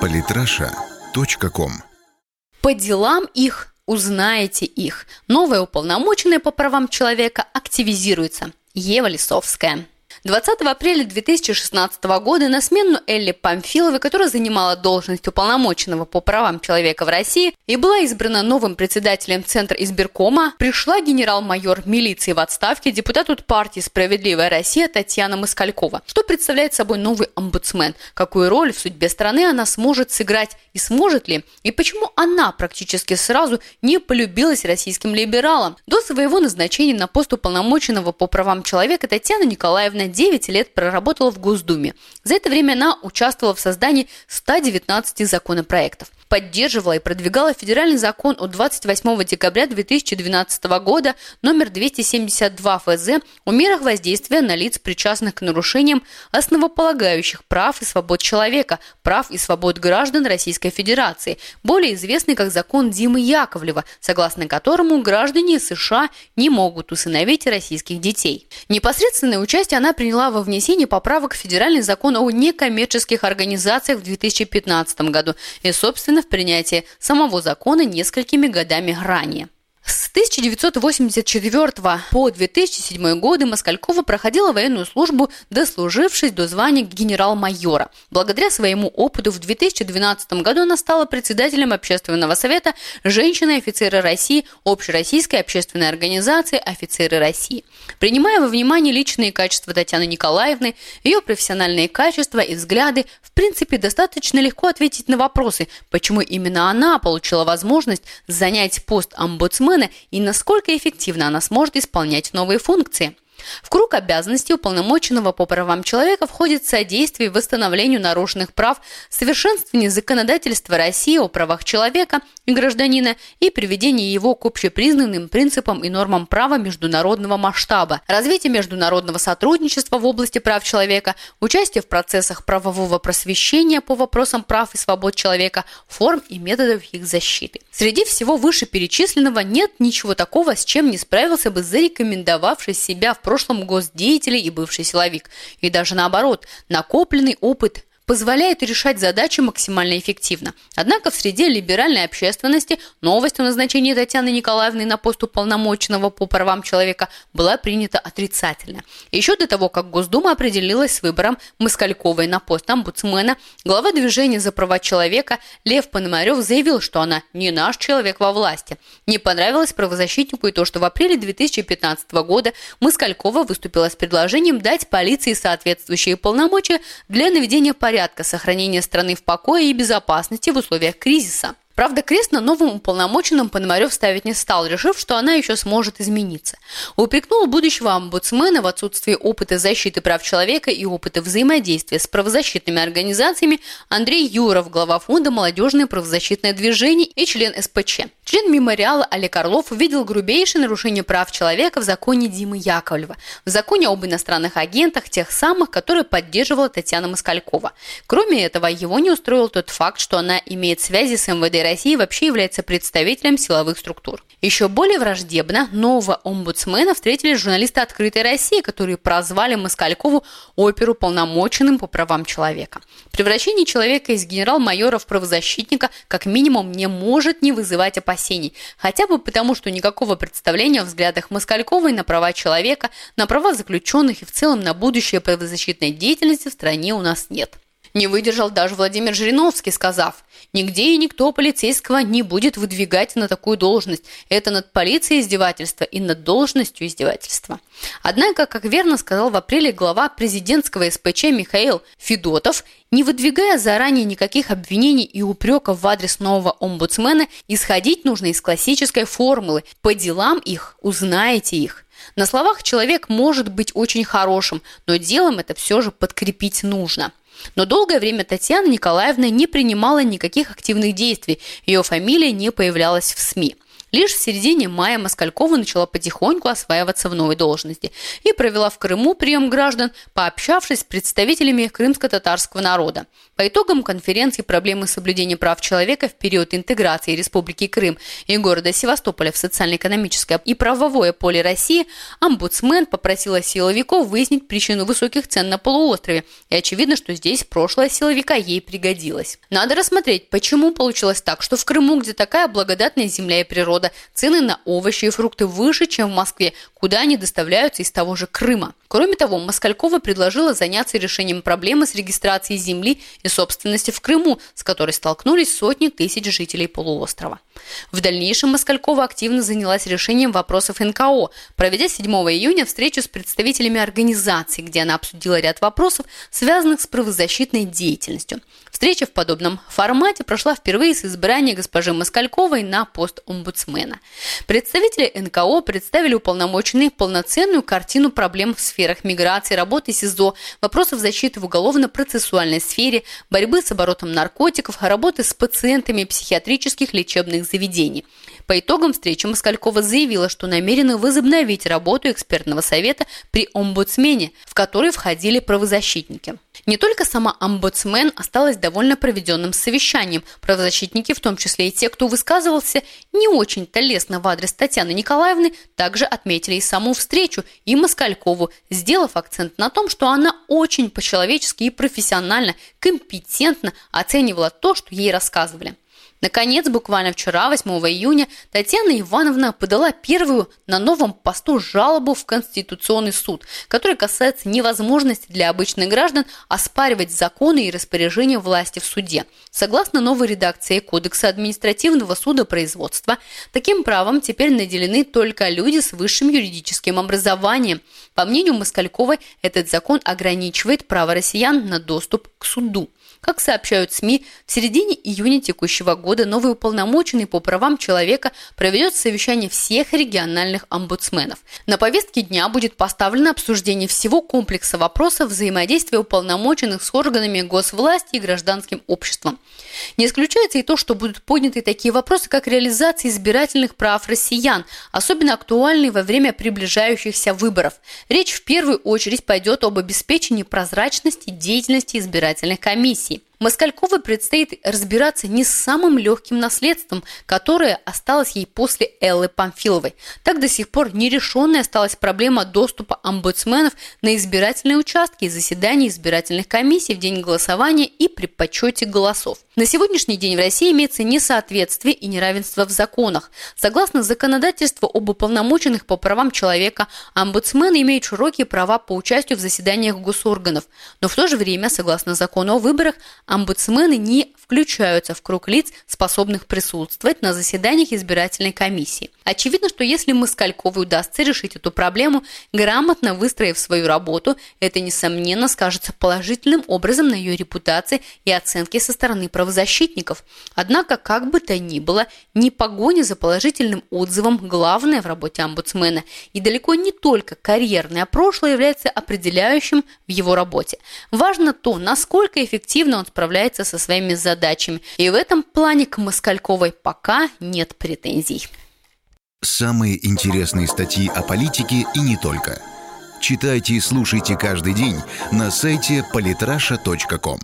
Политраша.ком По делам их узнаете их. Новая уполномоченная по правам человека активизируется. Ева Лисовская. 20 апреля 2016 года на смену Элли Памфиловой, которая занимала должность уполномоченного по правам человека в России и была избрана новым председателем Центра избиркома, пришла генерал-майор милиции в отставке депутату партии «Справедливая Россия» Татьяна Москалькова. Что представляет собой новый омбудсмен? Какую роль в судьбе страны она сможет сыграть и сможет ли? И почему она практически сразу не полюбилась российским либералам? До своего назначения на пост уполномоченного по правам человека Татьяна Николаевна 9 лет проработала в Госдуме. За это время она участвовала в создании 119 законопроектов поддерживала и продвигала федеральный закон от 28 декабря 2012 года номер 272 ФЗ о мерах воздействия на лиц, причастных к нарушениям основополагающих прав и свобод человека, прав и свобод граждан Российской Федерации, более известный как закон Димы Яковлева, согласно которому граждане США не могут усыновить российских детей. Непосредственное участие она приняла во внесении поправок в федеральный закон о некоммерческих организациях в 2015 году и, собственно, в принятии самого закона несколькими годами ранее. С 1984 по 2007 годы Москалькова проходила военную службу, дослужившись до звания генерал-майора. Благодаря своему опыту в 2012 году она стала председателем Общественного совета «Женщины-офицеры России» Общероссийской общественной организации «Офицеры России». Принимая во внимание личные качества Татьяны Николаевны, ее профессиональные качества и взгляды, в принципе, достаточно легко ответить на вопросы, почему именно она получила возможность занять пост омбудсмена и насколько эффективно она сможет исполнять новые функции. В круг обязанностей уполномоченного по правам человека входит содействие восстановлению нарушенных прав, совершенствование законодательства России о правах человека и гражданина и приведение его к общепризнанным принципам и нормам права международного масштаба, развитие международного сотрудничества в области прав человека, участие в процессах правового просвещения по вопросам прав и свобод человека, форм и методов их защиты. Среди всего вышеперечисленного нет ничего такого, с чем не справился бы зарекомендовавший себя в прошлом госдеятель и бывший силовик. И даже наоборот, накопленный опыт позволяет решать задачи максимально эффективно. Однако в среде либеральной общественности новость о назначении Татьяны Николаевны на пост уполномоченного по правам человека была принята отрицательно. Еще до того, как Госдума определилась с выбором Москальковой на пост омбудсмена, глава движения за права человека Лев Пономарев заявил, что она не наш человек во власти. Не понравилось правозащитнику и то, что в апреле 2015 года Москалькова выступила с предложением дать полиции соответствующие полномочия для наведения порядка порядка сохранения страны в покое и безопасности в условиях кризиса. Правда, крест на новом уполномоченном Пономарев ставить не стал, решив, что она еще сможет измениться. Упрекнул будущего омбудсмена в отсутствии опыта защиты прав человека и опыта взаимодействия с правозащитными организациями Андрей Юров, глава фонда «Молодежное правозащитное движение» и член СПЧ. Член мемориала Олег Орлов увидел грубейшее нарушение прав человека в законе Димы Яковлева, в законе об иностранных агентах, тех самых, которые поддерживала Татьяна Москалькова. Кроме этого, его не устроил тот факт, что она имеет связи с МВД России вообще является представителем силовых структур. Еще более враждебно нового омбудсмена встретили журналисты «Открытой России», которые прозвали Москалькову оперу полномоченным по правам человека. Превращение человека из генерал-майора в правозащитника как минимум не может не вызывать опасений, хотя бы потому, что никакого представления о взглядах Москальковой на права человека, на права заключенных и в целом на будущее правозащитной деятельности в стране у нас нет. Не выдержал даже Владимир Жириновский, сказав, «Нигде и никто полицейского не будет выдвигать на такую должность. Это над полицией издевательство и над должностью издевательство». Однако, как верно сказал в апреле глава президентского СПЧ Михаил Федотов, не выдвигая заранее никаких обвинений и упреков в адрес нового омбудсмена, исходить нужно из классической формулы «по делам их узнаете их». На словах человек может быть очень хорошим, но делом это все же подкрепить нужно – но долгое время Татьяна Николаевна не принимала никаких активных действий, ее фамилия не появлялась в СМИ. Лишь в середине мая Москалькова начала потихоньку осваиваться в новой должности и провела в Крыму прием граждан, пообщавшись с представителями крымско-татарского народа. По итогам конференции проблемы соблюдения прав человека в период интеграции Республики Крым и города Севастополя в социально-экономическое и правовое поле России, омбудсмен попросила силовиков выяснить причину высоких цен на полуострове, и очевидно, что здесь прошлое силовика ей пригодилось. Надо рассмотреть, почему получилось так, что в Крыму, где такая благодатная земля и природа, цены на овощи и фрукты выше, чем в Москве, куда они доставляются из того же Крыма. Кроме того, Москалькова предложила заняться решением проблемы с регистрацией земли и собственности в Крыму, с которой столкнулись сотни тысяч жителей полуострова. В дальнейшем Москалькова активно занялась решением вопросов НКО, проведя 7 июня встречу с представителями организаций, где она обсудила ряд вопросов, связанных с правозащитной деятельностью. Встреча в подобном формате прошла впервые с избрания госпожи Москальковой на пост омбудсмена. Представители НКО представили уполномоченные полноценную картину проблем в сферах миграции, работы СИЗО, вопросов защиты в уголовно-процессуальной сфере, борьбы с оборотом наркотиков, работы с пациентами психиатрических лечебных заведений. По итогам встречи Москалькова заявила, что намерена возобновить работу экспертного совета при омбудсмене, в который входили правозащитники. Не только сама омбудсмен осталась довольно проведенным совещанием. Правозащитники, в том числе и те, кто высказывался не очень-то лестно в адрес Татьяны Николаевны, также отметили и саму встречу, и Москалькову, сделав акцент на том, что она очень по-человечески и профессионально, компетентно оценивала то, что ей рассказывали. Наконец, буквально вчера, 8 июня, Татьяна Ивановна подала первую на новом посту жалобу в Конституционный суд, которая касается невозможности для обычных граждан оспаривать законы и распоряжения власти в суде. Согласно новой редакции Кодекса административного судопроизводства, таким правом теперь наделены только люди с высшим юридическим образованием. По мнению Москальковой, этот закон ограничивает право россиян на доступ к суду. Как сообщают СМИ, в середине июня текущего года новый уполномоченный по правам человека проведет совещание всех региональных омбудсменов. На повестке дня будет поставлено обсуждение всего комплекса вопросов взаимодействия уполномоченных с органами госвласти и гражданским обществом. Не исключается и то, что будут подняты такие вопросы, как реализация избирательных прав россиян, особенно актуальные во время приближающихся выборов. Речь в первую очередь пойдет об обеспечении прозрачности деятельности избирательных комиссий. Москальковой предстоит разбираться не с самым легким наследством, которое осталось ей после Эллы Памфиловой. Так до сих пор нерешенной осталась проблема доступа омбудсменов на избирательные участки и заседания избирательных комиссий в день голосования и при подсчете голосов. На сегодняшний день в России имеется несоответствие и неравенство в законах. Согласно законодательству об уполномоченных по правам человека, омбудсмены имеют широкие права по участию в заседаниях госорганов. Но в то же время, согласно закону о выборах, омбудсмены не включаются в круг лиц, способных присутствовать на заседаниях избирательной комиссии. Очевидно, что если Москальковой удастся решить эту проблему, грамотно выстроив свою работу, это, несомненно, скажется положительным образом на ее репутации и оценке со стороны правозащитников. Однако, как бы то ни было, не погоня за положительным отзывом главное в работе омбудсмена. И далеко не только карьерное прошлое является определяющим в его работе. Важно то, насколько эффективно он справляется со своими задачами. И в этом плане к Москальковой пока нет претензий. Самые интересные статьи о политике и не только. Читайте и слушайте каждый день на сайте polytrasha.com.